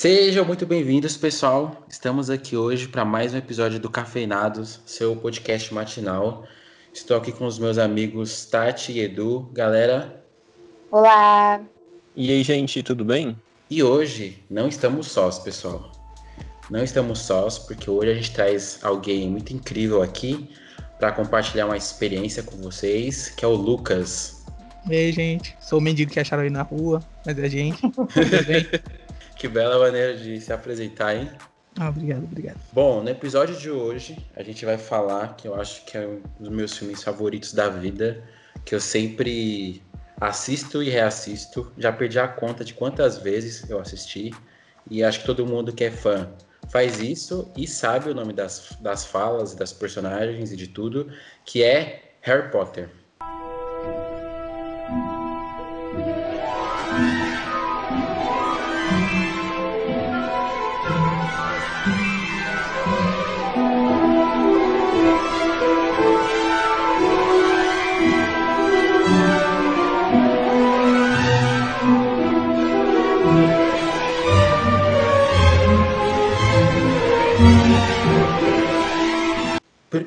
Sejam muito bem-vindos, pessoal. Estamos aqui hoje para mais um episódio do Cafeinados, seu podcast matinal. Estou aqui com os meus amigos Tati e Edu. Galera. Olá. E aí, gente, tudo bem? E hoje não estamos sós, pessoal. Não estamos sós, porque hoje a gente traz alguém muito incrível aqui para compartilhar uma experiência com vocês, que é o Lucas. E aí, gente? Sou o mendigo que acharam aí na rua, mas é a gente. que bela maneira de se apresentar, hein? Ah, obrigado, obrigado. Bom, no episódio de hoje a gente vai falar que eu acho que é um dos meus filmes favoritos da vida, que eu sempre assisto e reassisto. Já perdi a conta de quantas vezes eu assisti e acho que todo mundo que é fã faz isso e sabe o nome das, das falas, das personagens e de tudo, que é Harry Potter.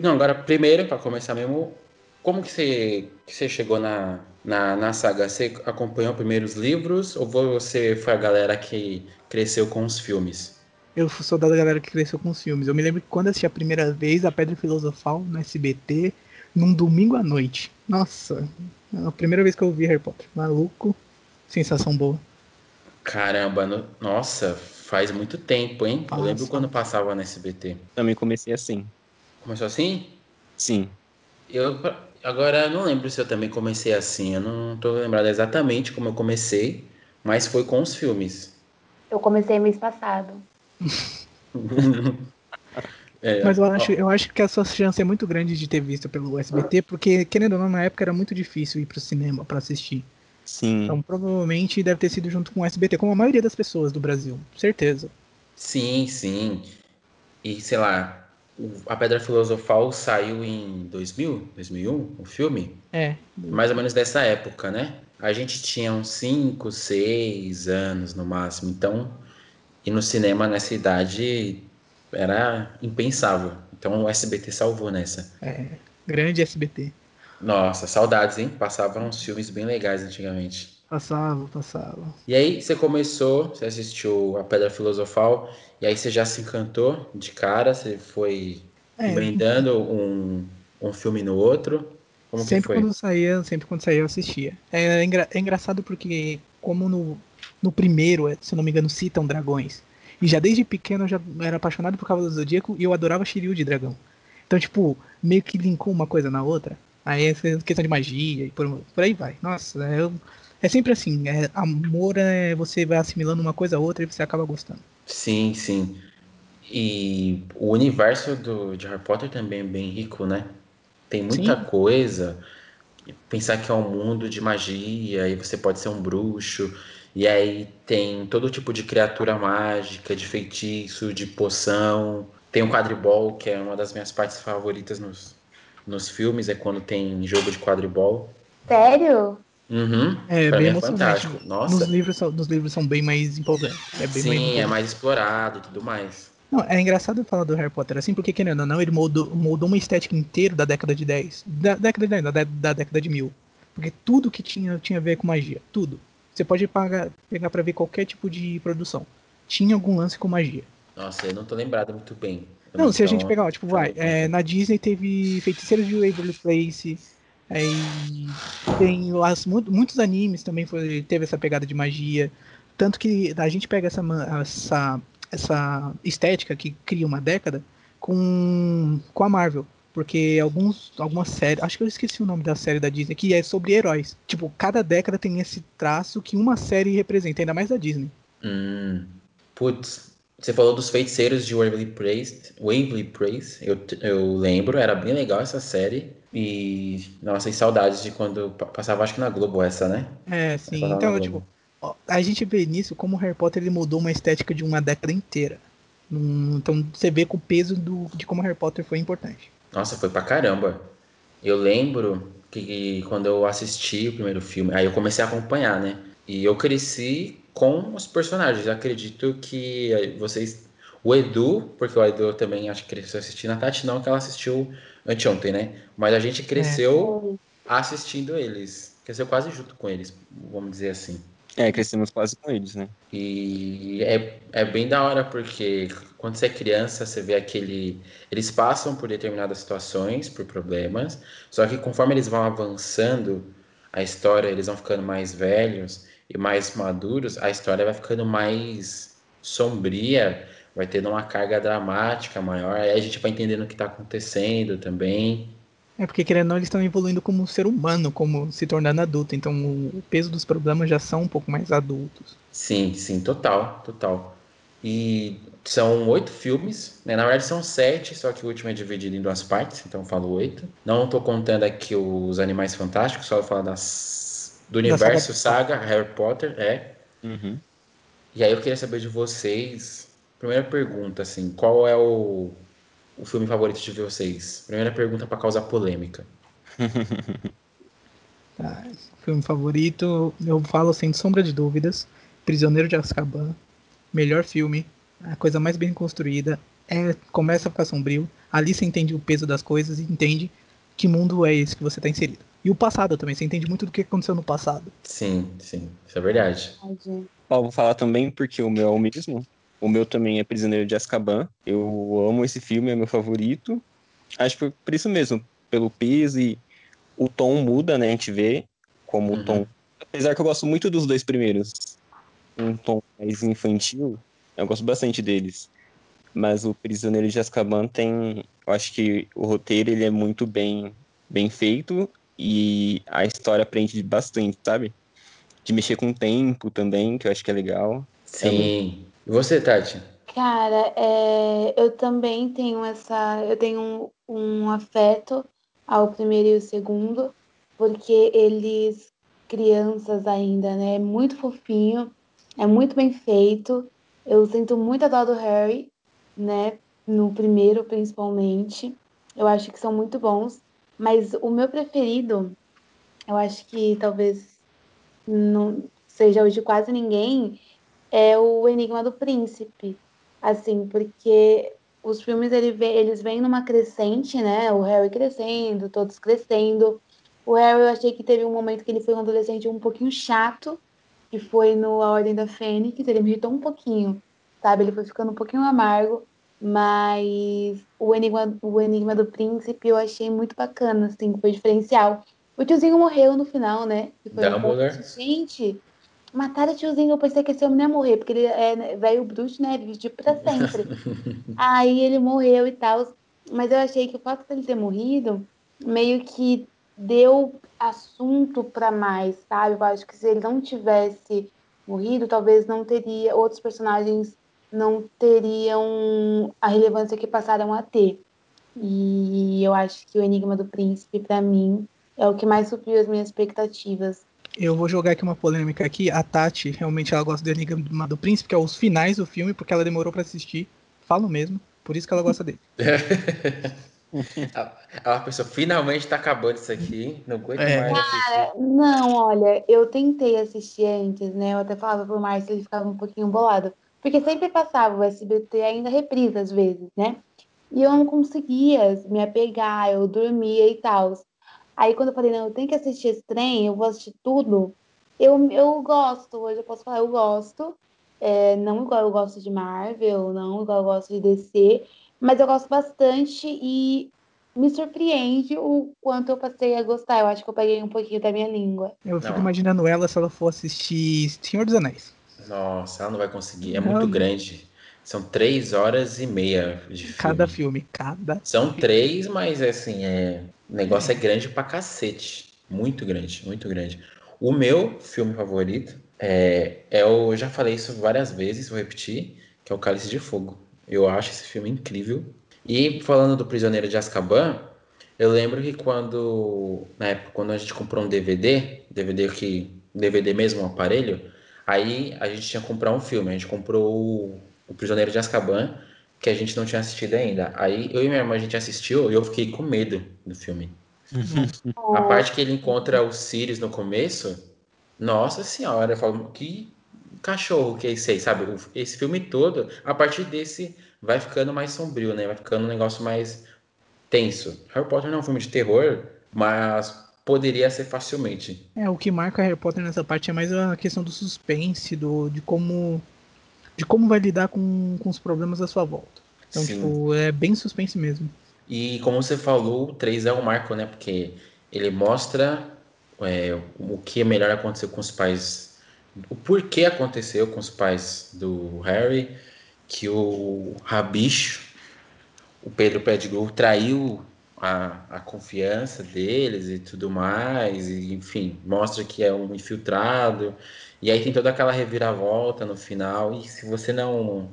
Não, agora primeiro, para começar mesmo, como que você, que você chegou na, na, na saga? Você acompanhou primeiro os livros ou você foi a galera que cresceu com os filmes? Eu sou da galera que cresceu com os filmes. Eu me lembro que quando assisti a primeira vez a Pedra Filosofal no SBT, num domingo à noite. Nossa, a primeira vez que eu vi Harry Potter. Maluco, sensação boa. Caramba, no... nossa, faz muito tempo, hein? Nossa. Eu lembro quando passava no SBT. Também comecei assim. Começou assim? Sim. Eu agora não lembro se eu também comecei assim. Eu não tô lembrado exatamente como eu comecei, mas foi com os filmes. Eu comecei mês passado. é, mas eu acho, eu acho que a sua chance é muito grande de ter visto pelo SBT, porque, querendo ou não, na época era muito difícil ir pro cinema para assistir. Sim. Então provavelmente deve ter sido junto com o SBT, como a maioria das pessoas do Brasil, certeza. Sim, sim. E sei lá, a Pedra Filosofal saiu em 2000, 2001, o filme? É. Mais ou menos dessa época, né? A gente tinha uns 5, 6 anos no máximo, então ir no cinema nessa idade era impensável. Então o SBT salvou nessa. É, grande SBT. Nossa, saudades, hein? Passavam uns filmes bem legais antigamente. Passava, passava. E aí você começou, você assistiu a Pedra Filosofal, e aí você já se encantou de cara, você foi é. emendando um, um filme no outro. Como sempre quando saía, sempre quando saía eu assistia. É, é, engra, é engraçado porque como no, no primeiro, é, se não me engano, citam dragões. E já desde pequeno eu já era apaixonado por Cavalo do Zodíaco e eu adorava Shiryu de dragão. Então, tipo, meio que linkou uma coisa na outra. Aí é questão de magia e por, por aí vai. Nossa, eu é sempre assim, é, amor é você vai assimilando uma coisa a outra e você acaba gostando. Sim, sim. E o universo do, de Harry Potter também é bem rico, né? Tem muita sim. coisa. Pensar que é um mundo de magia e você pode ser um bruxo. E aí tem todo tipo de criatura mágica, de feitiço, de poção. Tem o quadribol, que é uma das minhas partes favoritas nos, nos filmes, é quando tem jogo de quadribol. Sério? Uhum. É pra bem é emocionante. Nossa. Nos livros, são, nos livros são bem mais empolgantes. É bem Sim, mais é mais explorado e tudo mais. Não, é engraçado falar do Harry Potter assim, porque querendo ou não, ele moldou, moldou uma estética inteira da década de 10. Da década de 10, da, da década de 1000. Porque tudo que tinha, tinha a ver com magia. Tudo. Você pode pagar, pegar para ver qualquer tipo de produção. Tinha algum lance com magia. Nossa, eu não tô lembrado muito bem. Não, se a gente pegar, ó, tipo, vai, é, na Disney teve Feiticeiros de Waverly Place, Aí tem as, muitos animes também foi, teve essa pegada de magia. Tanto que a gente pega essa, essa, essa estética que cria uma década com, com a Marvel. Porque alguns, algumas séries, acho que eu esqueci o nome da série da Disney, que é sobre heróis. Tipo, cada década tem esse traço que uma série representa, ainda mais da Disney. Hum, putz, você falou dos feiticeiros de Waverly Place, Waverly Place, eu, eu lembro, era bem legal essa série. E, nossa, e saudades de quando passava, acho que na Globo essa, né? É, sim. Então, tipo, a gente vê nisso como o Harry Potter ele mudou uma estética de uma década inteira. Então você vê com o peso do, de como Harry Potter foi importante. Nossa, foi pra caramba. Eu lembro que quando eu assisti o primeiro filme, aí eu comecei a acompanhar, né? E eu cresci com os personagens. Eu acredito que vocês. O Edu, porque o Edu também acho que cresceu assistindo a Tati, não que ela assistiu anteontem, né? Mas a gente cresceu é. assistindo eles. Cresceu quase junto com eles, vamos dizer assim. É, crescemos quase com eles, né? E é, é bem da hora, porque quando você é criança, você vê aquele. Eles passam por determinadas situações, por problemas, só que conforme eles vão avançando a história, eles vão ficando mais velhos e mais maduros, a história vai ficando mais sombria, vai tendo uma carga dramática maior, aí a gente vai entendendo o que está acontecendo também. É porque, querendo ou não, eles estão evoluindo como ser humano, como se tornando adulto. Então, o peso dos problemas já são um pouco mais adultos. Sim, sim, total, total. E são oito filmes, né? Na verdade são sete, só que o último é dividido em duas partes, então eu falo oito. Não estou contando aqui os Animais Fantásticos, só vou falar das, do universo saga, saga Harry Potter, é. Uhum. E aí eu queria saber de vocês, primeira pergunta, assim, qual é o, o filme favorito de vocês? Primeira pergunta para causar polêmica. tá, filme favorito, eu falo sem sombra de dúvidas, Prisioneiro de Azkaban, melhor filme, a coisa mais bem construída, é, começa a ficar sombrio, ali você entende o peso das coisas e entende que mundo é esse que você está inserido. E o passado também, você entende muito do que aconteceu no passado. Sim, sim, isso é verdade. Ó, vou falar também porque o meu é o mesmo. O meu também é Prisioneiro de Azkaban. Eu amo esse filme, é meu favorito. Acho que por isso mesmo, pelo peso e o tom muda, né? A gente vê como uhum. o tom. Apesar que eu gosto muito dos dois primeiros. Um tom mais infantil, eu gosto bastante deles. Mas o Prisioneiro de Azkaban tem, eu acho que o roteiro ele é muito bem bem feito e a história aprende bastante, sabe? De mexer com o tempo também, que eu acho que é legal. Sim. É. E você, Tati? Cara, é, eu também tenho essa. Eu tenho um, um afeto ao primeiro e o segundo, porque eles, crianças ainda, né? É muito fofinho, é muito bem feito. Eu sinto muita dó do Harry, né? No primeiro, principalmente. Eu acho que são muito bons. Mas o meu preferido, eu acho que talvez não seja o de quase ninguém, é o Enigma do Príncipe. Assim, porque os filmes ele vê, eles vêm numa crescente, né? O Harry crescendo, todos crescendo. O Harry eu achei que teve um momento que ele foi um adolescente um pouquinho chato, que foi no A Ordem da Fênix, ele me irritou um pouquinho, sabe? Ele foi ficando um pouquinho amargo, mas o Enigma, o Enigma do Príncipe eu achei muito bacana, assim, foi diferencial. O tiozinho morreu no final, né? Foi Dumbledore. Um gente, mataram o tiozinho, eu pensei que esse homem ia morrer, porque ele é né, velho bruxo, né? Ele vive pra sempre. Aí ele morreu e tal. Mas eu achei que o fato dele ter morrido meio que deu assunto para mais, sabe? Eu acho que se ele não tivesse morrido, talvez não teria outros personagens não teriam a relevância que passaram a ter. E eu acho que o Enigma do Príncipe, para mim, é o que mais supriu as minhas expectativas. Eu vou jogar aqui uma polêmica aqui. A Tati, realmente, ela gosta do Enigma do Príncipe, que é os finais do filme, porque ela demorou para assistir. Falo mesmo. Por isso que ela gosta dele. a, pessoa finalmente tá acabando isso aqui. Não aguento é. mais Cara, não, olha, eu tentei assistir antes, né? Eu até falava pro Márcio, ele ficava um pouquinho bolado. Porque sempre passava o SBT ainda reprisa às vezes, né? E eu não conseguia me apegar, eu dormia e tal. Aí quando eu falei, não, eu tenho que assistir esse trem, eu vou assistir tudo. Eu, eu gosto, hoje eu posso falar, eu gosto. É, não igual eu gosto de Marvel, não igual eu gosto de DC, mas eu gosto bastante e me surpreende o quanto eu passei a gostar. Eu acho que eu peguei um pouquinho da minha língua. Eu fico não. imaginando ela se ela for assistir Senhor dos Anéis. Nossa, ela não vai conseguir. É não. muito grande. São três horas e meia de filme. Cada filme, cada. São três, mas assim, é... o negócio é grande pra cacete. Muito grande, muito grande. O meu filme favorito é, é o. Eu já falei isso várias vezes, vou repetir, que é o Cálice de Fogo. Eu acho esse filme incrível. E falando do Prisioneiro de Azkaban, eu lembro que quando. Na época, quando a gente comprou um DVD, DVD que. DVD mesmo, um aparelho, aí a gente tinha que comprar um filme. A gente comprou o, o Prisioneiro de Azkaban, que a gente não tinha assistido ainda. Aí eu e minha irmã a gente assistiu e eu fiquei com medo do filme. a parte que ele encontra os Sirius no começo, nossa senhora, eu falo, que cachorro que é esse aí, sabe? Esse filme todo, a partir desse, vai ficando mais sombrio, né? Vai ficando um negócio mais tenso. Harry Potter não é um filme de terror, mas poderia ser facilmente. É, o que marca Harry Potter nessa parte é mais a questão do suspense, do, de como de como vai lidar com, com os problemas à sua volta. Então, Sim. tipo, é bem suspense mesmo. E como você falou, o 3 é o marco, né? Porque ele mostra é, o que é melhor acontecer com os pais, o porquê aconteceu com os pais do Harry, que o Rabicho, o Pedro Pettigrew traiu a, a confiança deles e tudo mais, e, enfim, mostra que é um infiltrado, e aí tem toda aquela reviravolta no final, e se você não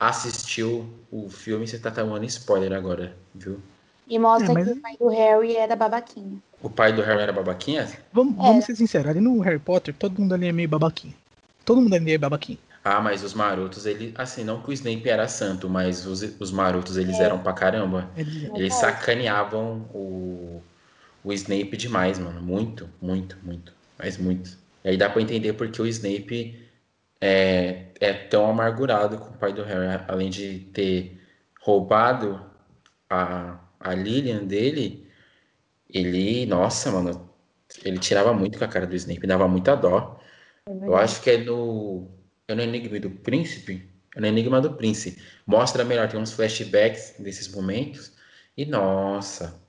assistiu o filme, você tá tomando spoiler agora, viu? E mostra é, mas... que o pai do Harry era babaquinha. O pai do Harry era babaquinha? Vamos, vamos ser sinceros, ali no Harry Potter, todo mundo ali é meio babaquinha. Todo mundo ali é babaquinha. Ah, mas os marotos, ele, assim, não que o Snape era santo, mas os, os marotos, eles é. eram pra caramba. Eles sacaneavam o, o Snape demais, mano. Muito, muito, muito. Mas muito. E aí dá pra entender porque o Snape é, é tão amargurado com o pai do Harry. Além de ter roubado a, a Lilian dele, ele, nossa, mano, ele tirava muito com a cara do Snape, dava muita dó. É Eu acho que é no é no Enigma do Príncipe, é no Enigma do Príncipe. Mostra melhor, tem uns flashbacks desses momentos. E nossa,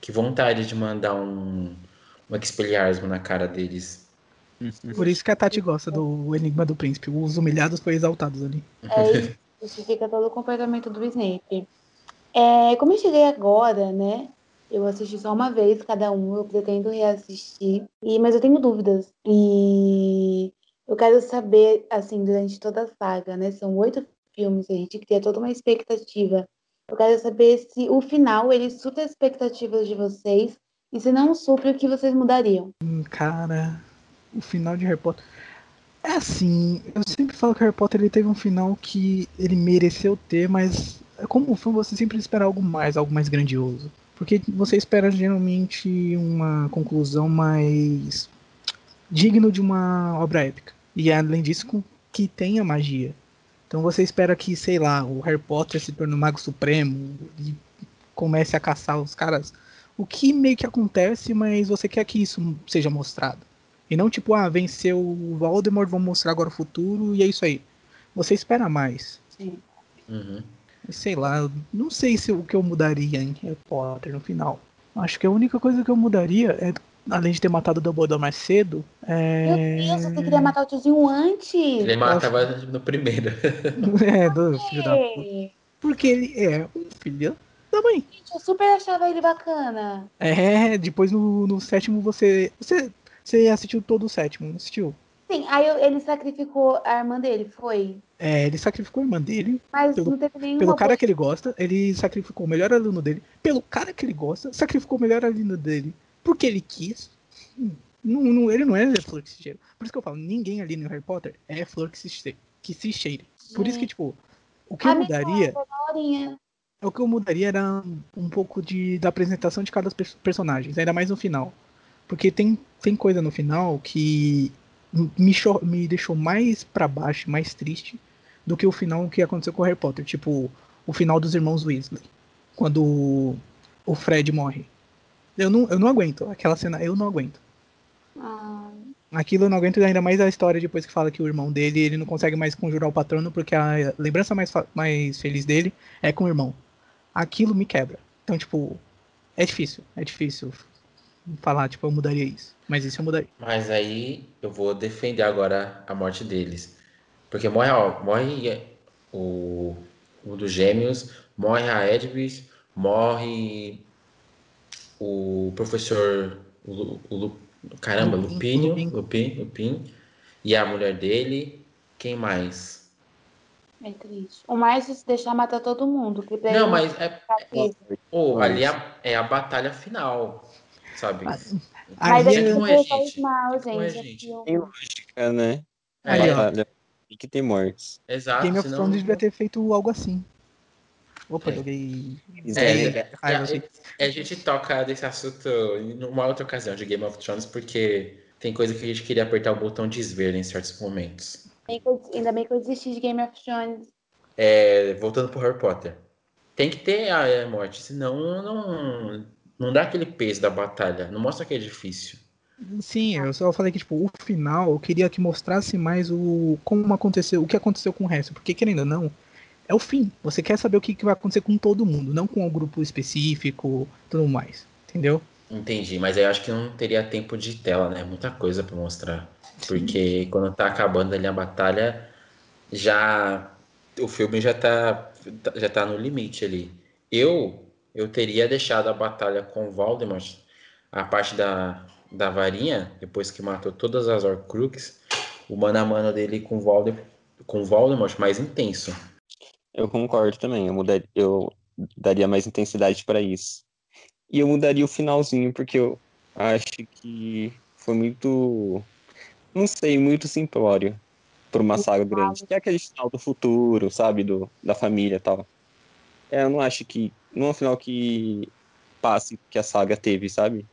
que vontade de mandar um, um expelliarmo na cara deles. Por isso que a Tati gosta do Enigma do Príncipe. Os humilhados foram exaltados ali. É isso, justifica todo o comportamento do Snape. É, como eu cheguei agora, né? Eu assisti só uma vez cada um, eu pretendo reassistir. E, mas eu tenho dúvidas. E eu quero saber, assim, durante toda a saga, né? São oito filmes, a gente cria toda uma expectativa. Eu quero saber se o final ele supre as expectativas de vocês e se não supre, o que vocês mudariam. Hum, cara, o final de Harry Potter. É assim, eu sempre falo que Harry Potter ele teve um final que ele mereceu ter, mas como fã você sempre espera algo mais, algo mais grandioso. Porque você espera geralmente uma conclusão mais digno de uma obra épica. E além disso, que tenha magia. Então você espera que, sei lá, o Harry Potter se torne o Mago Supremo e comece a caçar os caras. O que meio que acontece, mas você quer que isso seja mostrado. E não tipo, ah, venceu o Voldemort, vamos mostrar agora o futuro e é isso aí. Você espera mais. Sim. Uhum. Sei lá, não sei se o que eu mudaria em Harry Potter no final. Acho que a única coisa que eu mudaria é além de ter matado o Dumbledore mais cedo. É... Meu Deus, você queria matar o tiozinho antes. Ele matava acho... no primeiro. é, do filho da puta. Porque ele é um filho da mãe. Gente, eu super achava ele bacana. É, depois no, no sétimo você. Você você assistiu todo o sétimo, não assistiu? Sim, aí ele sacrificou a irmã dele, foi? É, ele sacrificou a irmã dele. Mas pelo, não teve nenhum. Pelo cara que ele gosta, ele sacrificou o melhor aluno dele. Pelo cara que ele gosta, sacrificou o melhor aluno dele porque ele quis. Não, não, ele não é flor que se cheira. Por isso que eu falo, ninguém ali no Harry Potter é flor que se cheira. Que se cheire. Por isso que, tipo, o que eu mudaria. É o que eu mudaria era um pouco de, da apresentação de cada personagem, ainda mais no final. Porque tem, tem coisa no final que me, me deixou mais para baixo, mais triste do que o final que aconteceu com o Harry Potter. Tipo, o final dos irmãos Weasley. Quando o Fred morre. Eu não, eu não aguento. Aquela cena, eu não aguento. Ah. Aquilo eu não aguento ainda mais a história depois que fala que o irmão dele ele não consegue mais conjurar o patrono porque a lembrança mais, mais feliz dele é com o irmão. Aquilo me quebra. Então, tipo, é difícil. É difícil falar, tipo, eu mudaria isso. Mas isso eu mudaria. Mas aí eu vou defender agora a morte deles. Porque morre, ó, morre o, o dos gêmeos, morre a Edwis, morre o professor o, o, caramba, Lupinho, Lupin, Lupin, e a mulher dele, quem mais? É triste. O mais deixar matar todo mundo. não, mas é, oh, ali é a, é a batalha final, sabe? Mas, mas é não é gente. Mal, gente. Não é gente. Tem lógica, né? É. Batalha. E que tem mortes. Exato. Game of Thrones devia ter feito algo assim. Opa, é. joguei. É, é, é, a gente toca desse assunto em uma outra ocasião de Game of Thrones, porque tem coisa que a gente queria apertar o botão desver em certos momentos. Ainda bem que eu desisti de Game of Thrones. É, voltando pro Harry Potter. Tem que ter a morte, senão não, não dá aquele peso da batalha. Não mostra que é difícil. Sim, eu só falei que, tipo, o final eu queria que mostrasse mais o como aconteceu, o que aconteceu com o resto. Porque, querendo ou não, é o fim. Você quer saber o que, que vai acontecer com todo mundo, não com um grupo específico tudo mais. Entendeu? Entendi, mas eu acho que não teria tempo de tela, né? Muita coisa para mostrar. Porque Sim. quando tá acabando ali a batalha, já o filme já tá, já tá no limite ali. Eu eu teria deixado a batalha com o Voldemort, a parte da, da varinha, depois que matou todas as Horcruxes, o mano a mano dele com Voldemort, com Voldemort mais intenso. Eu concordo também. Eu, mudaria, eu daria mais intensidade para isso. E eu mudaria o finalzinho, porque eu acho que foi muito. Não sei, muito simplório por uma saga grande. Que é aquele final do futuro, sabe? Do, da família e tal. É, eu não acho que. Não é um final que passe que a saga teve, sabe?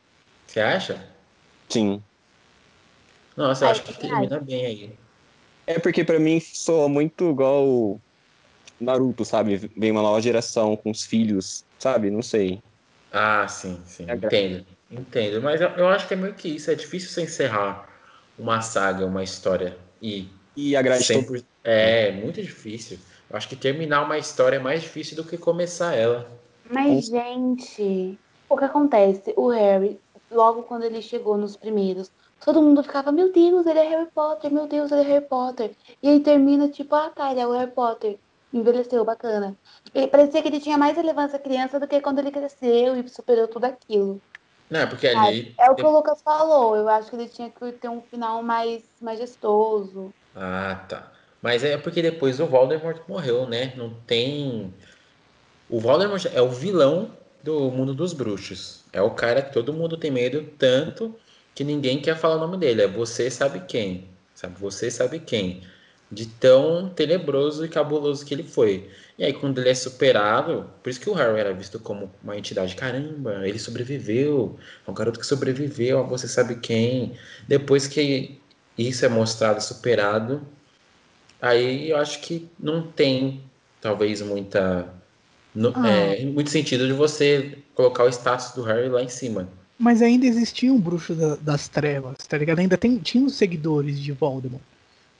Você acha? Sim. Nossa, eu acho que termina bem aí. É porque para mim soa muito igual Naruto, sabe? Vem uma nova geração com os filhos, sabe? Não sei. Ah, sim, sim. É entendo. Entendo. Mas eu, eu, acho que é meio que isso. É difícil você encerrar uma saga, uma história. E. E agradecer. É, muito difícil. Eu acho que terminar uma história é mais difícil do que começar ela. Mas, gente, o que acontece? O Harry, logo quando ele chegou nos primeiros, todo mundo ficava, meu Deus, ele é Harry Potter, meu Deus, ele é Harry Potter. E aí termina, tipo, ah, tá, ele é o Harry Potter envelheceu bacana. Ele parecia que ele tinha mais relevância criança do que quando ele cresceu e superou tudo aquilo. Não, é porque ali. É o que o Lucas falou. Eu acho que ele tinha que ter um final mais majestoso. Ah, tá. Mas é porque depois o Voldemort morreu, né? Não tem. O Voldemort é o vilão do mundo dos bruxos. É o cara que todo mundo tem medo, tanto que ninguém quer falar o nome dele. É você sabe quem. Sabe? Você sabe quem de tão tenebroso e cabuloso que ele foi. E aí, quando ele é superado, por isso que o Harry era visto como uma entidade. Caramba, ele sobreviveu. É um garoto que sobreviveu, você sabe quem. Depois que isso é mostrado, superado, aí eu acho que não tem, talvez, muita. No, ah. é, muito sentido de você colocar o status do Harry lá em cima. Mas ainda existia um bruxo da, das trevas, tá ligado? Ainda tem, tinha os seguidores de Voldemort.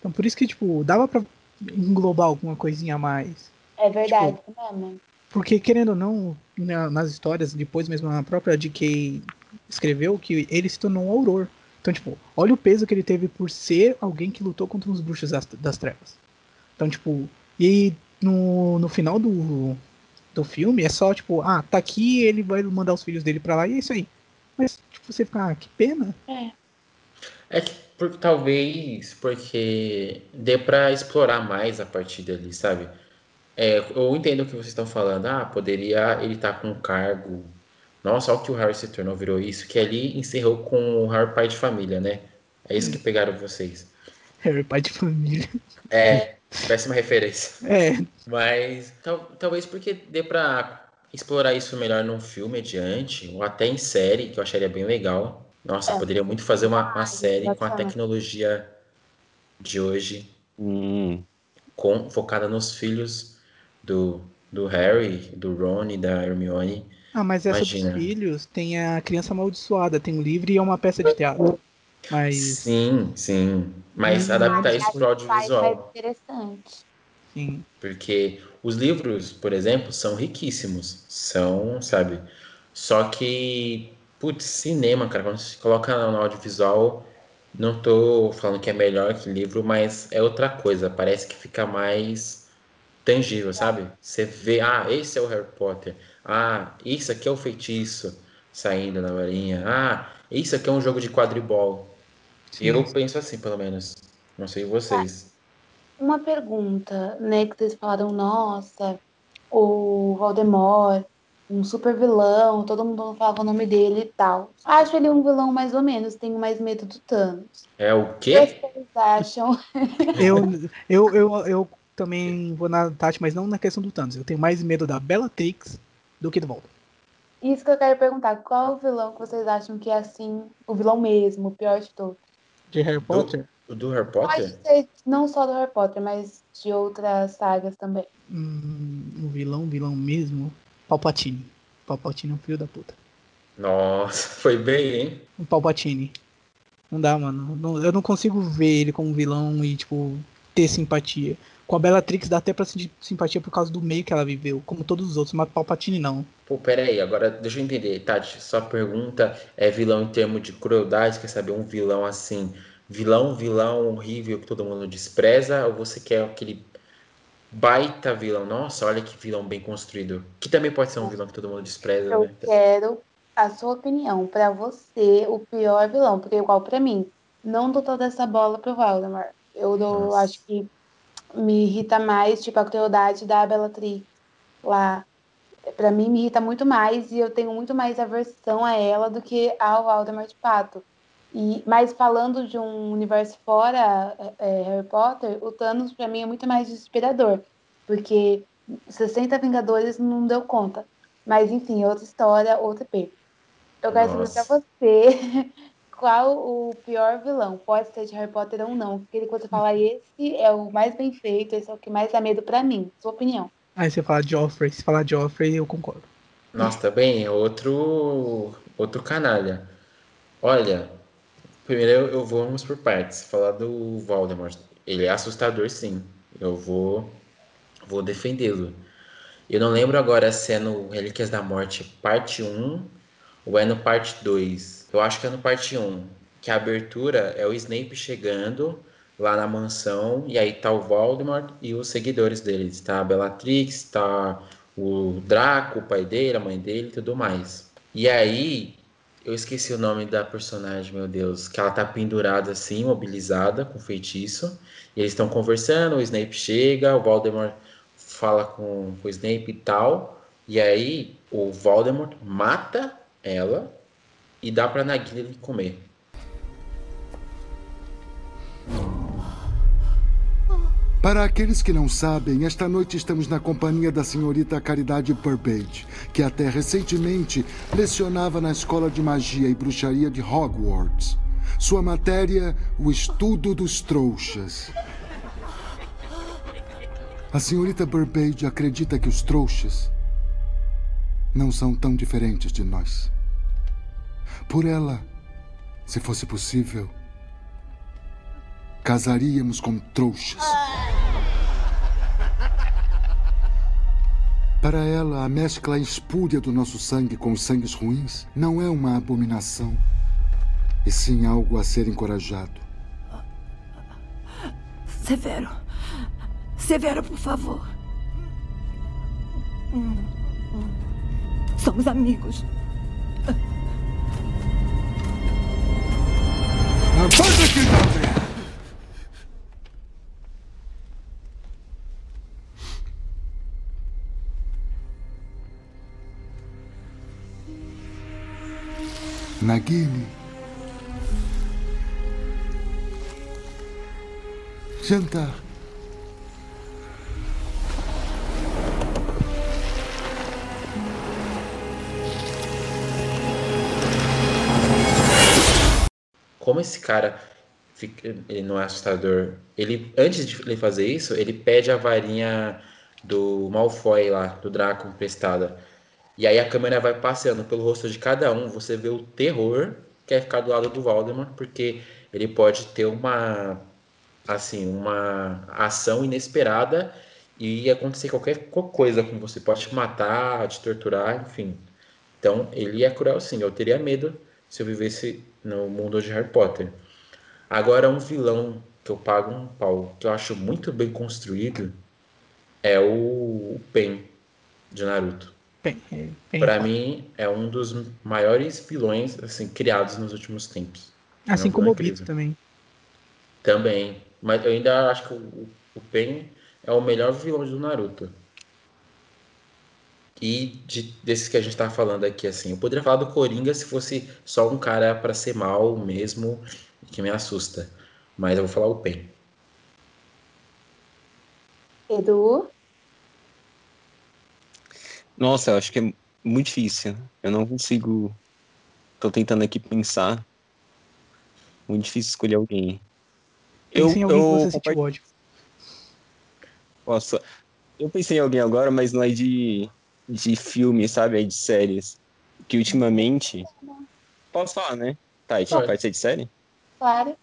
Então por isso que, tipo, dava pra englobar alguma coisinha a mais. É verdade, tipo, mesmo. Porque, querendo ou não, né, nas histórias, depois mesmo a própria DK escreveu que ele se tornou um auror. Então, tipo, olha o peso que ele teve por ser alguém que lutou contra os bruxos das, das trevas. Então, tipo, e no, no final do, do filme é só, tipo, ah, tá aqui, ele vai mandar os filhos dele pra lá e é isso aí. Mas, tipo, você fica, ah, que pena. É. É que por, talvez porque dê para explorar mais a partir dali, sabe? É, eu entendo o que vocês estão falando. Ah, poderia ele estar tá com um cargo. Nossa, olha o que o Harry se tornou, virou isso. Que ali encerrou com o Harry pai de família, né? É isso que pegaram vocês. Harry pai de família. É, péssima referência. É. Mas tal, talvez porque dê pra explorar isso melhor num filme adiante, ou até em série, que eu acharia bem legal. Nossa, é. poderia muito fazer uma, uma série com a tecnologia de hoje, hum. com, focada nos filhos do, do Harry, do Ron e da Hermione. Ah, mas essa Imagina. dos filhos tem a Criança Amaldiçoada, tem um livro e é uma peça de teatro. Mas... Sim, sim. Mas hum, adaptar isso para o audiovisual. É interessante. Sim. Porque os livros, por exemplo, são riquíssimos. São, sabe? Só que Putz, cinema, cara, quando você coloca no audiovisual, não tô falando que é melhor que livro, mas é outra coisa. Parece que fica mais tangível, sabe? Você vê, ah, esse é o Harry Potter. Ah, isso aqui é o feitiço saindo na varinha. Ah, isso aqui é um jogo de quadribol. Sim. Eu penso assim, pelo menos. Não sei vocês. Uma pergunta, né? Que vocês falaram, nossa, o Voldemort um super vilão, todo mundo falava o nome dele e tal. Acho ele um vilão mais ou menos, tenho mais medo do Thanos. É o quê? O que vocês acham? eu, eu, eu, eu também vou na Tati, mas não na questão do Thanos. Eu tenho mais medo da Bellatrix do que do Voldemort. Isso que eu quero perguntar, qual o vilão que vocês acham que é assim, o vilão mesmo, o pior de todos? De Harry Potter? Do, do Harry Potter? Ser não só do Harry Potter, mas de outras sagas também. Hum, um vilão, vilão mesmo? Palpatine. Palpatine é um filho da puta. Nossa, foi bem, hein? O Palpatine. Não dá, mano. Não- eu não consigo ver ele como vilão e, tipo, ter simpatia. Com a Bellatrix dá até pra sentir simpatia por causa do meio que ela viveu, como todos os outros, mas Palpatine não. Pô, peraí, agora deixa eu entender, Tati. Sua pergunta é vilão em termos de crueldade? Quer saber um vilão assim? Vilão, vilão horrível que todo mundo despreza? Ou você quer aquele baita vilão? Nossa, olha que vilão bem construído. Que também pode ser um vilão que todo mundo despreza, Eu né? quero a sua opinião. Pra você, o pior vilão, porque igual pra mim, não dou toda essa bola pro Valdemar. Eu dou, Nossa. acho que me irrita mais, tipo, a crueldade da Bellatrix lá. Pra mim, me irrita muito mais e eu tenho muito mais aversão a ela do que ao Valdemar de Pato. E, mas falando de um universo fora é, Harry Potter, o Thanos pra mim é muito mais desesperador, porque 60 Vingadores não deu conta. Mas enfim, outra história, outro EP. Eu quero saber pra você qual o pior vilão. Pode ser de Harry Potter ou não. Aquele que você fala, esse é o mais bem feito, esse é o que mais dá medo pra mim. Sua opinião. Aí você fala Joffrey, se falar Joffrey, eu concordo. Nossa, também é outro outro canalha. Olha, primeiro eu, eu vou vamos por partes. Falar do Voldemort. Ele é assustador, sim. Eu vou vou defendê-lo. Eu não lembro agora se é no Relíquias da Morte parte 1 ou é no parte 2. Eu acho que é no parte 1, que a abertura é o Snape chegando lá na mansão e aí tá o Voldemort e os seguidores dele. Tá a Bellatrix, tá o Draco, o pai dele, a mãe dele e tudo mais. E aí, eu esqueci o nome da personagem, meu Deus, que ela tá pendurada assim, mobilizada com feitiço. E eles estão conversando, o Snape chega, o Voldemort fala com, com o Snape e tal. E aí, o Voldemort mata ela e dá pra Nagini comer. Para aqueles que não sabem, esta noite estamos na companhia da senhorita Caridade Burbage, que até recentemente lecionava na Escola de Magia e Bruxaria de Hogwarts. Sua matéria, o estudo dos trouxas. A senhorita Burbage acredita que os trouxas não são tão diferentes de nós. Por ela, se fosse possível, casaríamos com trouxas. Para ela, a mescla espúria do nosso sangue com os sangues ruins não é uma abominação, e sim algo a ser encorajado. Severo. Severo, por favor. Somos amigos. Avante aqui, Nagini. Jantar. como esse cara ele não é assustador, ele antes de ele fazer isso, ele pede a varinha do Malfoy lá, do Draco emprestada. E aí a câmera vai passeando pelo rosto de cada um, você vê o terror que é ficar do lado do Voldemort, porque ele pode ter uma assim, uma ação inesperada e acontecer qualquer co- coisa com você, pode te matar, te torturar, enfim. Então, ele é cruel sim, eu teria medo se eu vivesse no mundo de Harry Potter. Agora, um vilão que eu pago um pau, que eu acho muito bem construído, é o Pen, de Naruto. Bem, é, bem Pra mim, é um dos maiores vilões, assim, criados nos últimos tempos. assim como o Bito também. Também. Mas eu ainda acho que o, o Pen é o melhor vilão do Naruto. E de- desses que a gente tá falando aqui, assim, eu poderia falar do Coringa se fosse só um cara pra ser mal mesmo, que me assusta. Mas eu vou falar o Pen. Edu, Nossa, eu acho que é muito difícil. Eu não consigo. Tô tentando aqui pensar. muito difícil escolher alguém. Pensei em alguém que você sentiu ódio. Nossa, eu pensei em alguém agora, mas não é de, de filme, sabe? É de séries. Que ultimamente. Posso falar, né? Tá, e pode ser de série? Claro.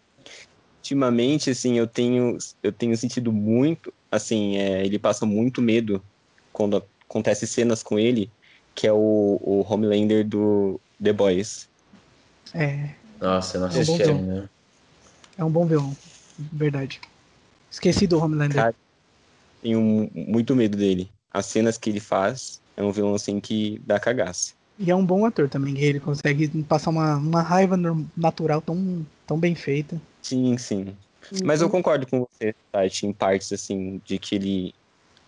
Ultimamente, assim, eu tenho, eu tenho sentido muito. Assim, é, ele passa muito medo quando acontece cenas com ele, que é o, o Homelander do The Boys. É. Nossa, eu não assisti é um ainda. É um bom vilão, verdade. Esqueci do Homelander. Cara, tenho muito medo dele. As cenas que ele faz é um vilão assim que dá cagaço. E é um bom ator também, ele consegue passar uma, uma raiva natural tão, tão bem feita. Sim, sim. Mas eu uhum. concordo com você, Tati, em partes assim, de que ele.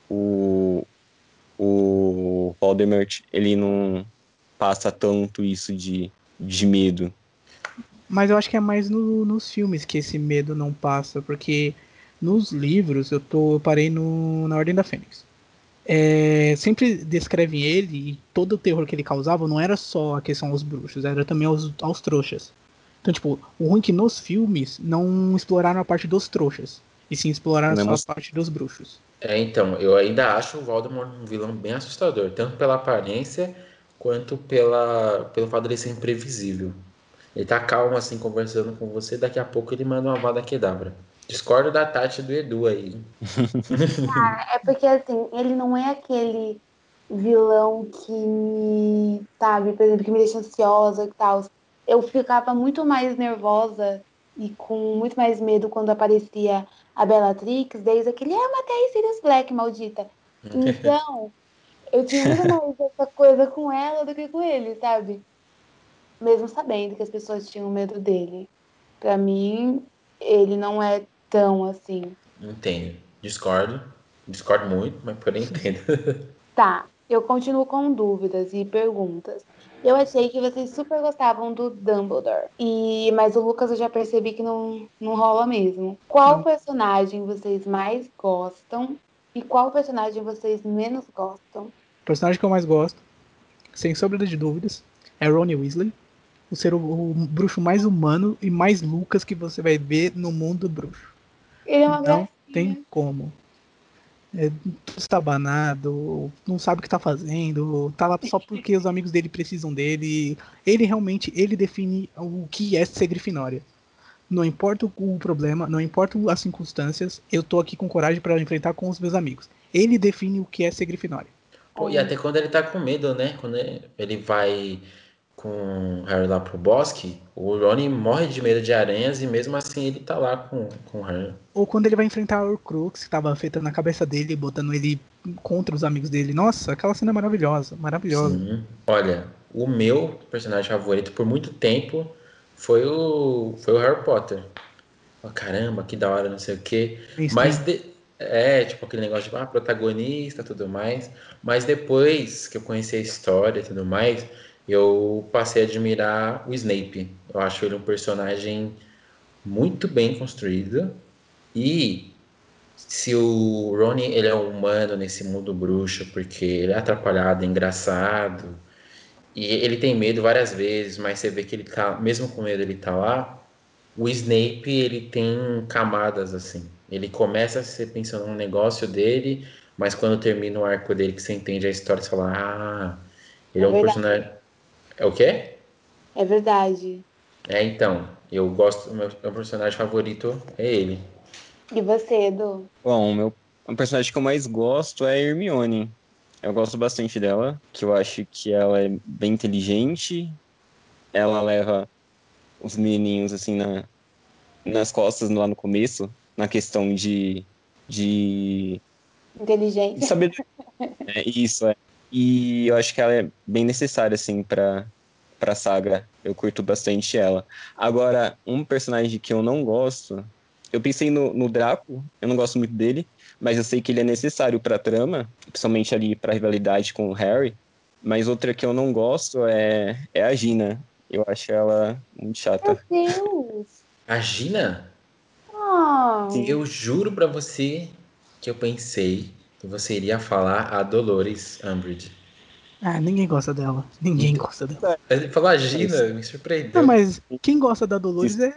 O. O Voldemort, ele não passa tanto isso de, de medo. Mas eu acho que é mais no, nos filmes que esse medo não passa, porque nos livros eu tô eu parei no, na Ordem da Fênix. É, sempre descrevem ele e todo o terror que ele causava não era só a questão aos bruxos, era também aos, aos trouxas. Então, tipo, o ruim é que nos filmes não exploraram a parte dos trouxas, e sim exploraram não só a parte dos bruxos. É, então, eu ainda acho o Voldemort um vilão bem assustador, tanto pela aparência quanto pela, pelo fato de ele ser imprevisível. Ele tá calmo assim, conversando com você, daqui a pouco ele manda uma vada quedabra. Discordo da Tati do Edu aí. Cara, é porque assim, ele não é aquele vilão que me, sabe, por exemplo, que me deixa ansiosa e tal. Eu ficava muito mais nervosa e com muito mais medo quando aparecia a Bellatrix, desde aquele, é, matei Sirius Black, maldita. Então, eu tinha muito mais essa coisa com ela do que com ele, sabe? Mesmo sabendo que as pessoas tinham medo dele. Pra mim, ele não é tão assim. Entendo. Discordo. Discordo muito, mas porém entendo. tá, eu continuo com dúvidas e perguntas. Eu achei que vocês super gostavam do Dumbledore. E, mas o Lucas eu já percebi que não, não rola mesmo. Qual não. personagem vocês mais gostam e qual personagem vocês menos gostam? O personagem que eu mais gosto, sem sombra de dúvidas, é Ronnie Weasley. O ser o, o bruxo mais humano e mais Lucas que você vai ver no mundo bruxo. Ele é uma não gracinha. tem como. É, estabanado, não sabe o que tá fazendo, tá lá só porque os amigos dele precisam dele. Ele realmente, ele define o que é ser Grifinória. Não importa o problema, não importa as circunstâncias, eu tô aqui com coragem para enfrentar com os meus amigos. Ele define o que é ser Grifinória. Pô, e até quando ele tá com medo, né? Quando ele vai com Harry lá pro bosque, o Ronnie morre de medo de aranhas e mesmo assim ele tá lá com, com o Harry. Ou quando ele vai enfrentar o Crux, que tava afetando a cabeça dele, botando ele contra os amigos dele. Nossa, aquela cena é maravilhosa, maravilhosa. Sim. Olha, o meu personagem favorito por muito tempo foi o, foi o Harry Potter. Oh, caramba, que da hora, não sei o quê. Isso Mas de, é, tipo aquele negócio de ah, protagonista tudo mais. Mas depois que eu conheci a história e tudo mais, eu passei a admirar o Snape. Eu acho ele um personagem muito bem construído. E se o Rony ele é humano nesse mundo bruxo, porque ele é atrapalhado, é engraçado, e ele tem medo várias vezes, mas você vê que ele tá, mesmo com medo, ele tá lá. O Snape, ele tem camadas assim. Ele começa a ser pensando no negócio dele, mas quando termina o arco dele, que você entende a história, você fala: Ah, ele é, é um personagem é o quê? É verdade. É, então. Eu gosto. Meu, meu personagem favorito é ele. E você, Edu? Bom, o meu o personagem que eu mais gosto é a Hermione. Eu gosto bastante dela, que eu acho que ela é bem inteligente. Ela leva os menininhos assim na, nas costas lá no começo, na questão de. de. Inteligência. De saber. é, isso, é. E eu acho que ela é bem necessária, assim, pra, pra saga. Eu curto bastante ela. Agora, um personagem que eu não gosto. Eu pensei no, no Draco, eu não gosto muito dele, mas eu sei que ele é necessário pra trama, principalmente ali pra rivalidade com o Harry. Mas outra que eu não gosto é, é a Gina. Eu acho ela muito chata. Meu Deus! A Gina? Oh. Eu juro pra você que eu pensei você iria falar a Dolores Umbridge. Ah, ninguém gosta dela. Ninguém gosta dela. Ele falou a Gina, me surpreendeu. Não, mas quem gosta da Dolores é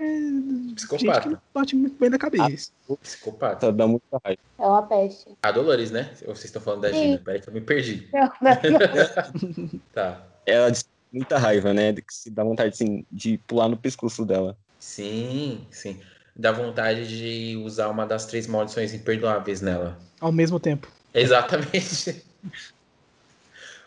Psicopata. gente que não bate muito bem na cabeça. Psicopata. Tá, dá muita raiva. É uma peste. A Dolores, né? Ou vocês estão falando da Sim. Gina? Peraí que eu me perdi. Não, não. Tá. Ela diz muita raiva, né? Que se dá vontade assim, de pular no pescoço dela. Sim, sim. Dá vontade de usar uma das três maldições imperdoáveis nela. Ao mesmo tempo. Exatamente.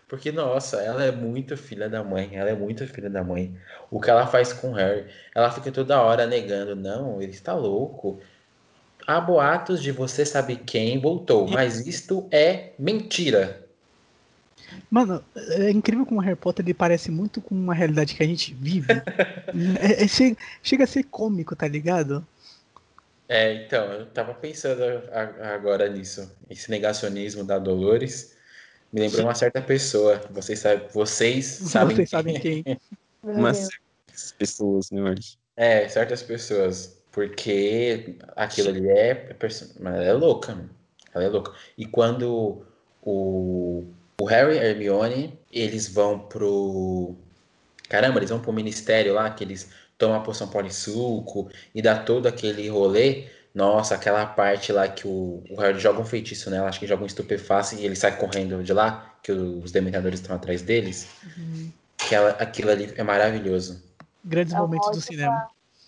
Porque, nossa, ela é muito filha da mãe. Ela é muito filha da mãe. O que ela faz com o Harry, ela fica toda hora negando. Não, ele está louco. Há boatos de você sabe quem voltou, mas isto é mentira. Mano, é incrível como o Harry Potter ele parece muito com uma realidade que a gente vive. É- é- chega, chega a ser cômico, tá ligado? É, então, eu tava pensando agora nisso. Esse negacionismo da Dolores me lembrou uma certa pessoa. Vocês, sabem, vocês sabem. Vocês sabem quem. Meu Mas Deus. certas pessoas, né? É, certas pessoas. Porque aquilo ali é. é mas Ela é louca. mano. Ela é louca. E quando o, o Harry e a Hermione, eles vão pro. Caramba, eles vão pro ministério lá, que eles tomam a poção polissuco e dá todo aquele rolê. Nossa, aquela parte lá que o, o Harry joga um feitiço nela, acho que joga um estupeface e ele sai correndo de lá, que os dementadores estão atrás deles. Que ela- aquilo ali é maravilhoso. Grandes É momentos do cinema.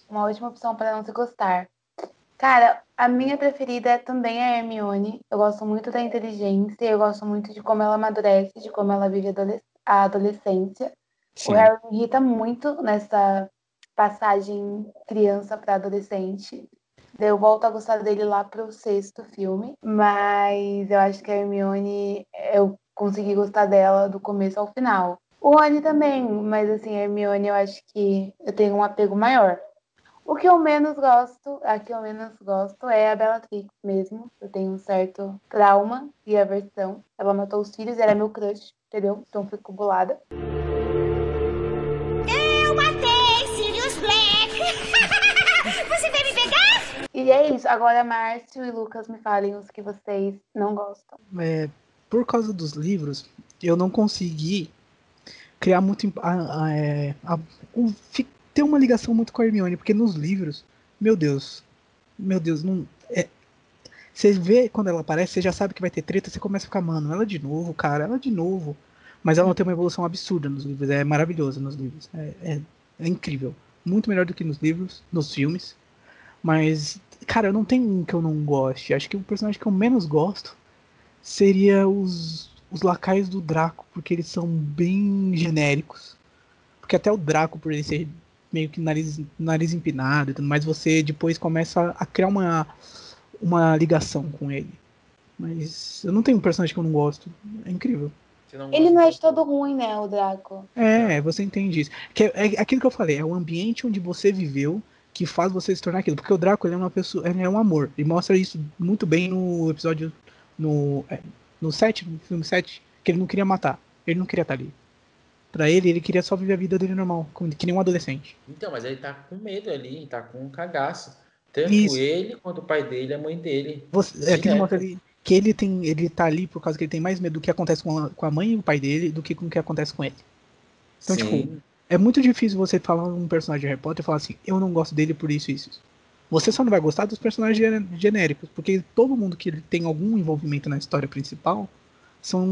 Uma ótima opção para não se gostar. Cara, a minha preferida também é a Hermione. Eu gosto muito da inteligência, eu gosto muito de como ela amadurece, de como ela vive a adolescência. Sim. O Harry me irrita muito nessa passagem criança para adolescente. Eu volto a gostar dele lá pro sexto filme, mas eu acho que a Hermione, eu consegui gostar dela do começo ao final. O Rony também, mas assim, a Hermione eu acho que eu tenho um apego maior. O que eu menos gosto, a que eu menos gosto é a Bellatrix mesmo. Eu tenho um certo trauma e aversão. Ela matou os filhos, era meu crush, entendeu? Então fico bolada. E é isso. Agora, Márcio e Lucas, me falem os que vocês não gostam. É, por causa dos livros, eu não consegui criar muito. a- a- é, a- um- ter uma ligação muito com a Hermione, porque nos livros, meu Deus, meu Deus, não. É, você vê quando ela aparece, você já sabe que vai ter treta, você começa a ficar, mano, ela de novo, cara, ela de novo. Mas ela tem uma evolução absurda nos livros, é maravilhosa nos livros. É, é- é incrível. Muito melhor do que nos livros, nos filmes. Mas, cara, eu não tenho um que eu não goste. Acho que o personagem que eu menos gosto seria os, os lacaios do Draco, porque eles são bem genéricos. Porque até o Draco, por ele ser meio que nariz, nariz empinado e tudo mais, você depois começa a criar uma, uma ligação com ele. Mas eu não tenho um personagem que eu não gosto. É incrível. Não Ele não é de todo ruim, né, o Draco? É, você entende isso. Que é, é aquilo que eu falei, é o ambiente onde você viveu que faz você se tornar aquilo. Porque o Draco ele é uma pessoa, ele é um amor. E mostra isso muito bem no episódio no, é, no 7, no filme 7, que ele não queria matar. Ele não queria estar ali. Pra ele, ele queria só viver a vida dele normal, que nem um adolescente. Então, mas ele tá com medo ali, tá com um cagaço. Tanto Isso. ele quanto o pai dele e a mãe dele. Você, é Direto. mostra ali que ele tem, ele tá ali por causa que ele tem mais medo do que acontece com a, com a mãe e o pai dele do que com o que acontece com ele. Então, Sim. tipo, É muito difícil você falar um personagem de Harry Potter e falar assim, eu não gosto dele por isso e isso. isso. Você só não vai gostar dos personagens genéricos, porque todo mundo que tem algum envolvimento na história principal são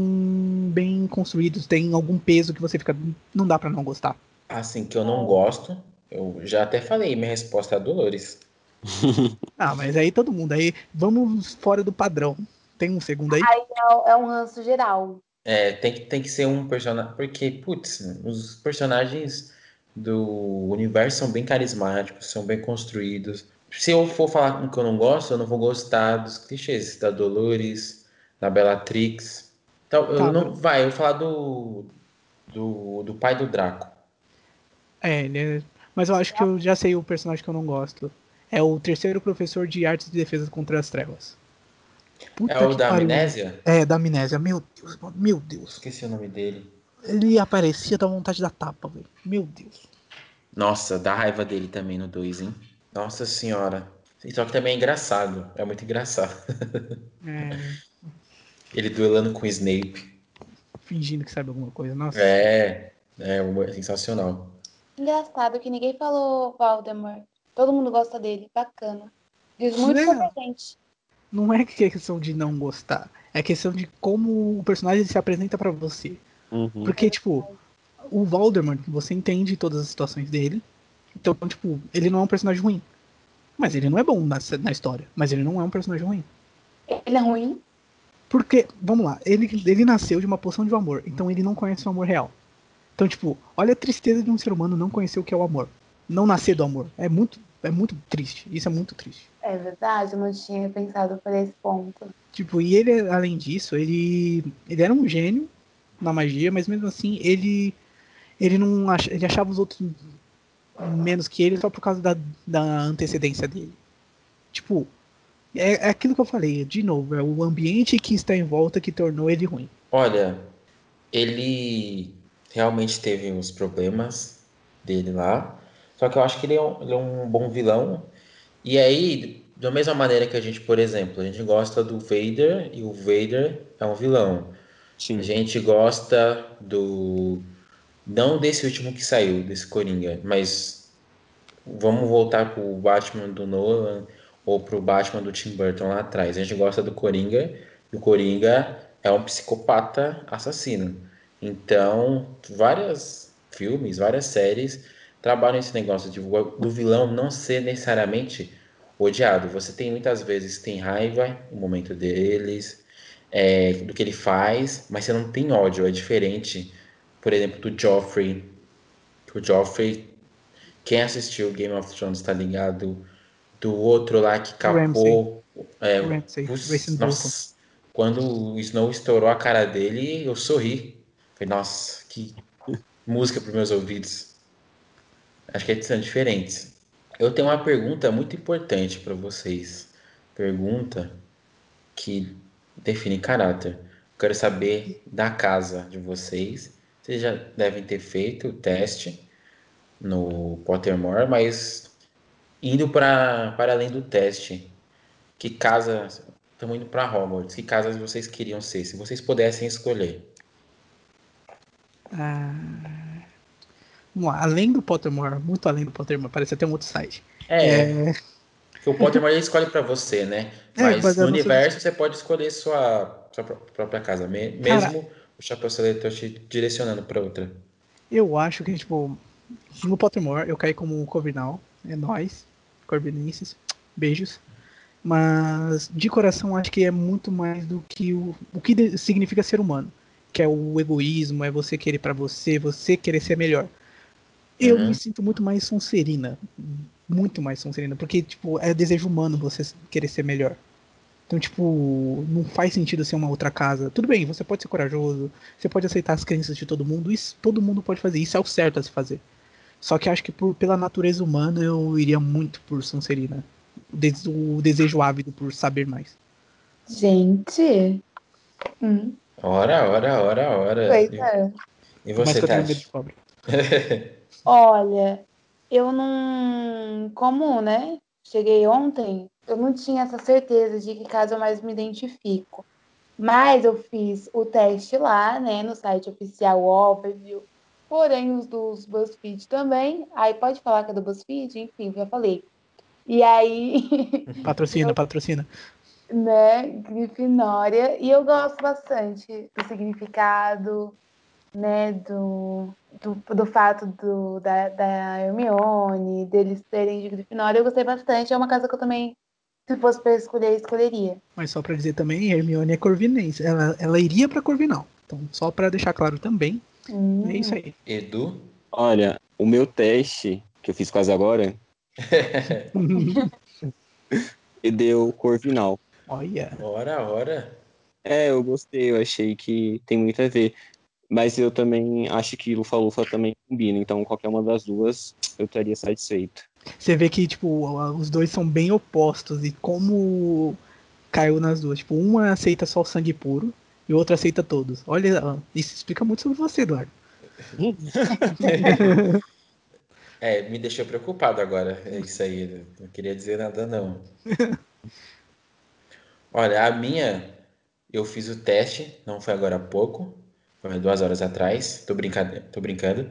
bem construídos, tem algum peso que você fica, não dá pra não gostar. Assim, que eu não gosto, eu já até falei, minha resposta é a Dolores. Ah, mas aí todo mundo, aí vamos fora do padrão. Tem um segundo aí? Aí é, é um ranço geral. É, tem que, tem que ser um personagem. Porque, putz, os personagens do universo são bem carismáticos, são bem construídos. Se eu for falar um que eu não gosto, eu não vou gostar dos clichês da Dolores, da Bellatrix. Então, eu Tá, não. Vai, eu vou falar do, do, do pai do Draco. É, ele é- mas eu acho que eu já sei o personagem que eu não gosto. É o terceiro professor de artes de defesa contra as trevas. Puta É o que da pariu. Amnésia? É, da amnésia. Meu Deus, mano, meu Deus. Esqueci o nome dele. Ele aparecia da vontade da tapa, velho. Meu Deus. Nossa, dá raiva dele também no 2, hein? Nossa senhora. Só que também é engraçado. É muito engraçado. É, Ele duelando com o Snape. fingindo que sabe alguma coisa. Nossa. É, é, é sensacional. Engraçado que ninguém falou Voldemort. Todo mundo gosta dele. Bacana. Diz muito a gente. Não é que é questão de não gostar. É questão de como o personagem se apresenta pra você. Uhum. Porque, tipo, o Voldemort, você entende todas as situações dele. Então, tipo, ele não é um personagem ruim. Mas ele não é bom na, na história. Mas ele não é um personagem ruim. Ele é ruim. Porque, vamos lá, ele, ele nasceu de uma poção de amor. Então ele não conhece o amor real. Então, tipo, olha a tristeza de um ser humano não conhecer o que é o amor. Não nascer do amor. É muito, é muito triste. Isso é muito triste. É verdade, eu não tinha pensado por esse ponto. Tipo, e ele, além disso, ele, ele era um gênio na magia, mas mesmo assim, ele ele não ach, ele achava os outros menos que ele só por causa da, da antecedência dele. Tipo, é, é aquilo que eu falei, de novo, é o ambiente que está em volta que tornou ele ruim. Olha, ele realmente teve uns problemas dele lá. Só que eu acho que ele é um, ele é um bom vilão. E aí, da mesma maneira que a gente, por exemplo, a gente gosta do Vader e o Vader é um vilão. Sim. A gente gosta do. Não desse último que saiu, desse Coringa, mas vamos voltar pro Batman do Nolan ou pro Batman do Tim Burton lá atrás. A gente gosta do Coringa e o Coringa é um psicopata assassino. Então, vários filmes, várias séries trabalham esse negócio de, do vilão não ser necessariamente odiado. Você tem muitas vezes tem raiva no momento deles, é, do que ele faz, mas você não tem ódio. É diferente, por exemplo, do Joffrey. O Joffrey, quem assistiu Game of Thrones tá ligado? Do outro lá que capou. É, nossa, quando o Snow estourou a cara dele, eu sorri. Falei, nossa, que música para meus ouvidos. Acho que são diferentes. Eu tenho uma pergunta muito importante para vocês. Pergunta que define caráter. Quero saber da casa de vocês. Vocês já devem ter feito o teste no Pottermore, mas indo para para além do teste, que casa estamos indo para Hogwarts? Que casas vocês queriam ser, se vocês pudessem escolher? Ah, vamos lá, além do Pottermore, muito além do Pottermore, parece até um outro site. É, porque o Pottermore ele escolhe para você, né? É, Mas baseado no no universo você pode escolher sua, sua pró- própria casa, me- mesmo o Chapéu Seletor te direcionando para outra. Eu acho que, tipo, no Pottermore eu caí como um Corvinal. É nóis, corvinenses. Beijos. Mas, de coração, acho que é muito mais do que o, o que significa ser humano. Que é o egoísmo, é você querer pra você, você querer ser melhor. Eu Uhum. me sinto muito mais Sonserina. Muito mais Sonserina. Porque, tipo, é desejo humano você querer ser melhor. Então, tipo, não faz sentido ser uma outra casa. Tudo bem, você pode ser corajoso, você pode aceitar as crenças de todo mundo, isso todo mundo pode fazer, isso é o certo a se fazer. Só que acho que por, pela natureza humana eu iria muito por Sonserina. O, des- o desejo ávido por saber mais. Gente. Hum, Ora, ora, ora, ora. pois E, é. e Mas você, que eu tenho medo Tati? Olha, eu não. Como, né? Cheguei ontem, eu não tinha essa certeza de que casa eu mais me identifico. Mas eu fiz o teste lá, né, no site oficial Overview. Porém, os dos BuzzFeed também. Aí pode falar que é do BuzzFeed? Enfim, já falei. E aí, Patrocina, patrocina. né, Grifinória. E eu gosto bastante do significado, né, do, do, do fato do, da, da Hermione, deles serem de Grifinória. Eu gostei bastante. É uma casa que eu também, se fosse para escolher, escolheria. Mas só pra dizer também, Hermione é corvinense. Ela, ela iria pra Corvinal. Então, só pra deixar claro também, Hum, é isso aí. Edu? Olha, o meu teste, que eu fiz quase agora, e deu Corvinal. Olha. Ora, ora. É, eu gostei, eu achei que tem muito a ver. Mas eu também acho que Lufa-Lufa também combina, então qualquer uma das duas eu estaria satisfeito. Você vê que, tipo, os dois são bem opostos e como caiu nas duas. Tipo, uma aceita só o sangue puro e o outro aceita todos. Olha, isso explica muito sobre você, Eduardo. É, me deixou preocupado agora. É isso aí. Não queria dizer nada, não. Olha, a minha, eu fiz o teste, não foi agora há pouco. Duas horas atrás, tô brincando, tô brincando.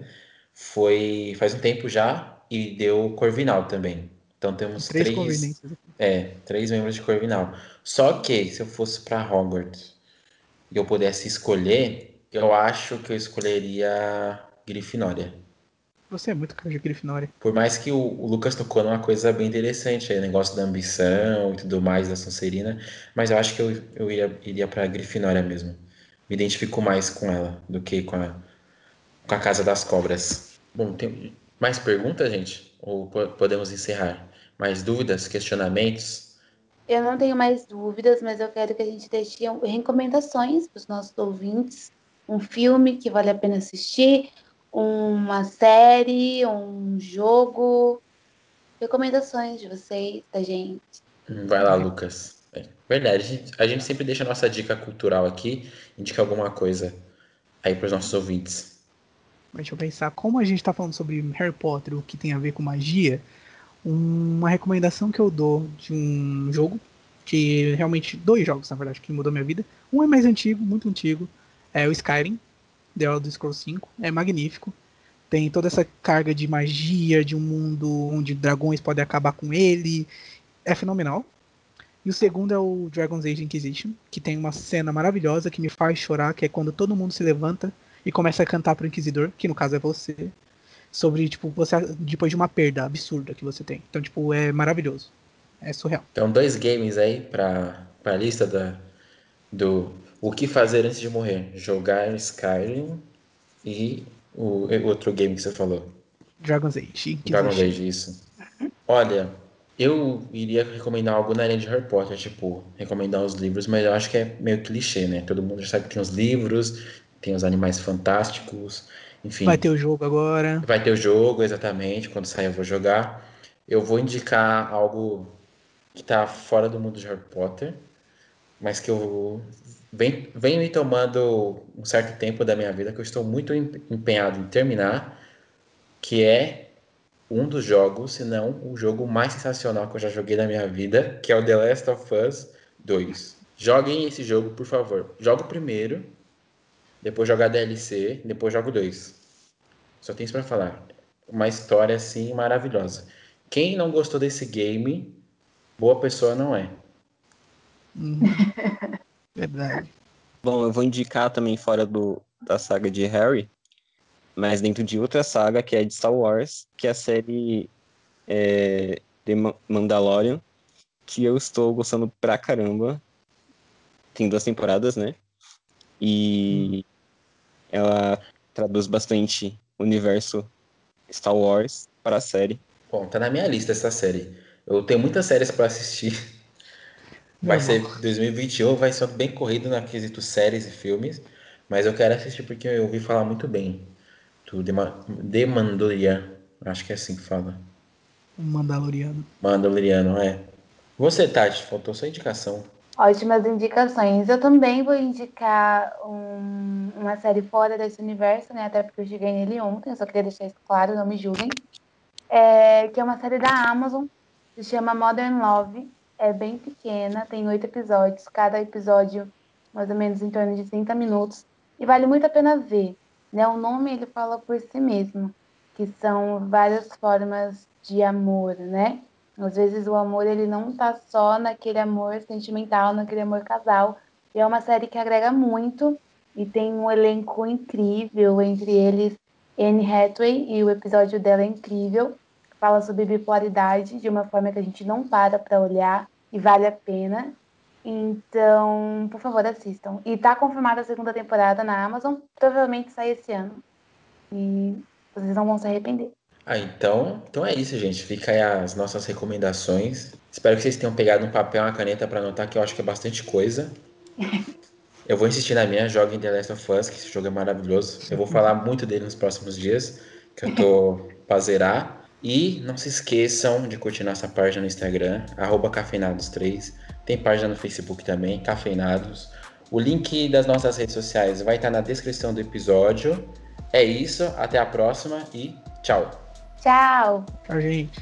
Foi faz um tempo já e deu Corvinal também. Então temos três, três é, três membros de Corvinal. Só que se eu fosse para Hogwarts e eu pudesse escolher, eu acho que eu escolheria Grifinória. Você é muito cara de Grifinória. Por mais que o, o Lucas tocou numa coisa bem interessante, o negócio da ambição e tudo mais da Sonserina, mas eu acho que eu, eu iria, iria pra Grifinória mesmo. Me identifico mais com ela do que com a, com a Casa das Cobras. Bom, tem mais perguntas, gente? Ou podemos encerrar? Mais dúvidas, questionamentos? Eu não tenho mais dúvidas, mas eu quero que a gente deixe recomendações para os nossos ouvintes. Um filme que vale a pena assistir, uma série, um jogo. Recomendações de vocês, da gente. Vai lá, Lucas. É, verdade, a gente, a gente sempre deixa a nossa dica cultural aqui, indica alguma coisa aí para os nossos ouvintes. Deixa eu pensar, como a gente está falando sobre Harry Potter, o que tem a ver com magia, uma recomendação que eu dou de um jogo, que realmente, dois jogos, na verdade, que mudou minha vida. Um é mais antigo, muito antigo, é o Skyrim, The Elder Scrolls 5, é magnífico. Tem toda essa carga de magia, de um mundo onde dragões podem acabar com ele. É fenomenal. E o segundo é o Dragon's Age Inquisition, que tem uma cena maravilhosa que me faz chorar, que é quando todo mundo se levanta e começa a cantar pro Inquisidor, que no caso é você, sobre, tipo, você depois de uma perda absurda que você tem. Então, tipo, é maravilhoso. É surreal. Então, dois games aí pra, pra lista da, do o que fazer antes de morrer? Jogar Skyrim e o outro game que você falou. Dragon's Age. Dragon's Age, isso. Olha, eu iria recomendar algo na linha de Harry Potter, tipo, recomendar os livros, mas eu acho que é meio clichê, né? Todo mundo já sabe que tem os livros, tem os animais fantásticos, enfim. Vai ter o jogo agora. Vai ter o jogo, exatamente. Quando sair eu vou jogar. Eu vou indicar algo que tá fora do mundo de Harry Potter, mas que eu vem, vem me tomando um certo tempo da minha vida que eu estou muito empenhado em terminar, que é um dos jogos, se não o jogo mais sensacional que eu já joguei na minha vida, que é o The Last of Us 2. Joguem esse jogo, por favor. Joga o primeiro, depois joga a DLC, depois joga o 2. Só tem isso para falar. Uma história assim maravilhosa. Quem não gostou desse game, boa pessoa não é. Uhum. Verdade. Bom, eu vou indicar também fora do, da saga de Harry, mas dentro de outra saga que é de Star Wars, que é a série é, The Mandalorian, que eu estou gostando pra caramba. Tem duas temporadas, né? E ela traduz bastante o universo Star Wars para a série. Bom, tá na minha lista essa série. Eu tenho muitas séries para assistir. Vai ser 2021, vai ser bem corrido na quesito séries e filmes, mas eu quero assistir porque eu ouvi falar muito bem do The Mandalorian, acho que é assim que fala. Mandaloriano. Mandaloriano, é. Você, Tati, faltou sua indicação. Ótimas indicações. Eu também vou indicar um, uma série fora desse universo, né? Até porque eu cheguei nele ontem, eu só queria deixar isso claro, não me julguem. É, que é uma série da Amazon, se chama Modern Love é bem pequena, tem oito episódios, cada episódio mais ou menos em torno de 30 minutos, e vale muito a pena ver. Né? O nome ele fala por si mesmo, que são várias formas de amor, né? Às vezes o amor ele não tá só naquele amor sentimental, naquele amor casal. E é uma série que agrega muito e tem um elenco incrível, entre eles Anne Hathaway, e o episódio dela é incrível fala sobre bipolaridade de uma forma que a gente não para para olhar e vale a pena. Então, por favor, assistam. E tá confirmada a segunda temporada na Amazon, provavelmente sai esse ano. E vocês não vão se arrepender. Ah, então, então é isso, gente. Fica aí as nossas recomendações. Espero que vocês tenham pegado um papel uma caneta para anotar, que eu acho que é bastante coisa. eu vou insistir na minha, joguem The Last of Us, que esse jogo é maravilhoso. Eu vou falar muito dele nos próximos dias, que eu tô pra zerar. E não se esqueçam de curtir nossa página no Instagram, cafeinados3. Tem página no Facebook também, Cafeinados. O link das nossas redes sociais vai estar na descrição do episódio. É isso, até a próxima e tchau. Tchau. Tchau, gente.